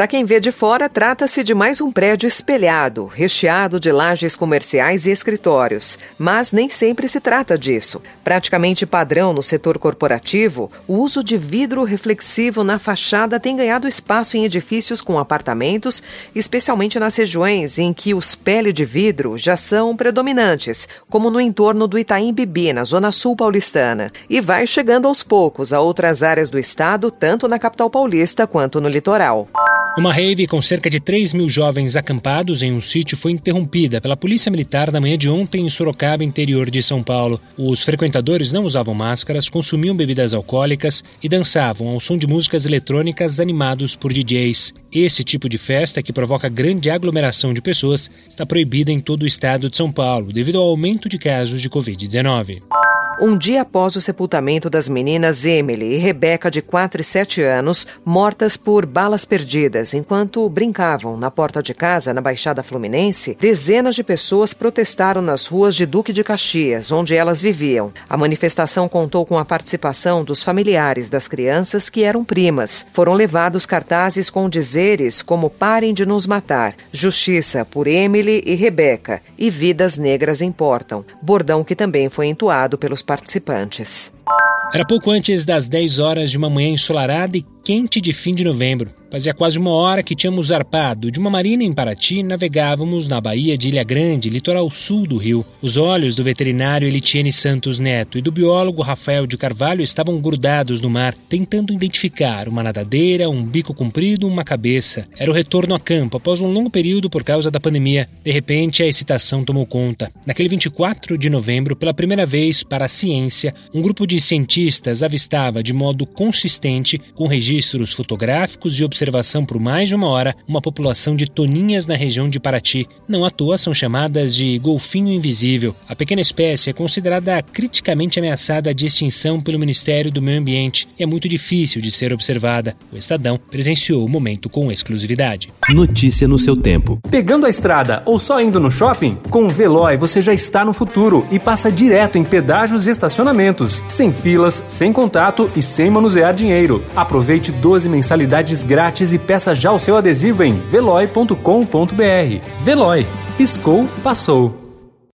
Para quem vê de fora, trata-se de mais um prédio espelhado, recheado de lajes comerciais e escritórios. Mas nem sempre se trata disso. Praticamente padrão no setor corporativo, o uso de vidro reflexivo na fachada tem ganhado espaço em edifícios com apartamentos, especialmente nas regiões em que os pele de vidro já são predominantes, como no entorno do Itaim Bibi, na zona sul paulistana. E vai chegando aos poucos a outras áreas do estado, tanto na capital paulista quanto no litoral. Uma rave com cerca de 3 mil jovens acampados em um sítio foi interrompida pela Polícia Militar na manhã de ontem em Sorocaba, interior de São Paulo. Os frequentadores não usavam máscaras, consumiam bebidas alcoólicas e dançavam ao som de músicas eletrônicas animados por DJs. Esse tipo de festa, que provoca grande aglomeração de pessoas, está proibida em todo o estado de São Paulo, devido ao aumento de casos de Covid-19. Um dia após o sepultamento das meninas Emily e Rebeca, de 4 e 7 anos, mortas por balas perdidas enquanto brincavam na porta de casa na Baixada Fluminense, dezenas de pessoas protestaram nas ruas de Duque de Caxias, onde elas viviam. A manifestação contou com a participação dos familiares das crianças que eram primas. Foram levados cartazes com dizeres como Parem de nos matar, Justiça por Emily e Rebeca e Vidas Negras Importam, bordão que também foi entoado pelos participantes. Era pouco antes das 10 horas de uma manhã ensolarada e quente de fim de novembro. Fazia quase uma hora que tínhamos zarpado de uma marina em Paraty navegávamos na Baía de Ilha Grande, litoral sul do Rio. Os olhos do veterinário Elitiene Santos Neto e do biólogo Rafael de Carvalho estavam grudados no mar, tentando identificar uma nadadeira, um bico comprido, uma cabeça. Era o retorno a campo após um longo período por causa da pandemia. De repente, a excitação tomou conta. Naquele 24 de novembro, pela primeira vez para a ciência, um grupo de cientistas avistava de modo consistente, com registros fotográficos e observações observação por mais de uma hora uma população de toninhas na região de Paraty. Não à toa são chamadas de golfinho invisível. A pequena espécie é considerada criticamente ameaçada de extinção pelo Ministério do Meio Ambiente e é muito difícil de ser observada. O Estadão presenciou o momento com exclusividade. Notícia no seu tempo. Pegando a estrada ou só indo no shopping? Com o Veloy você já está no futuro e passa direto em pedágios e estacionamentos, sem filas, sem contato e sem manusear dinheiro. Aproveite 12 mensalidades grátis e peça já o seu adesivo em veloi.com.br. Veloy. Piscou, passou.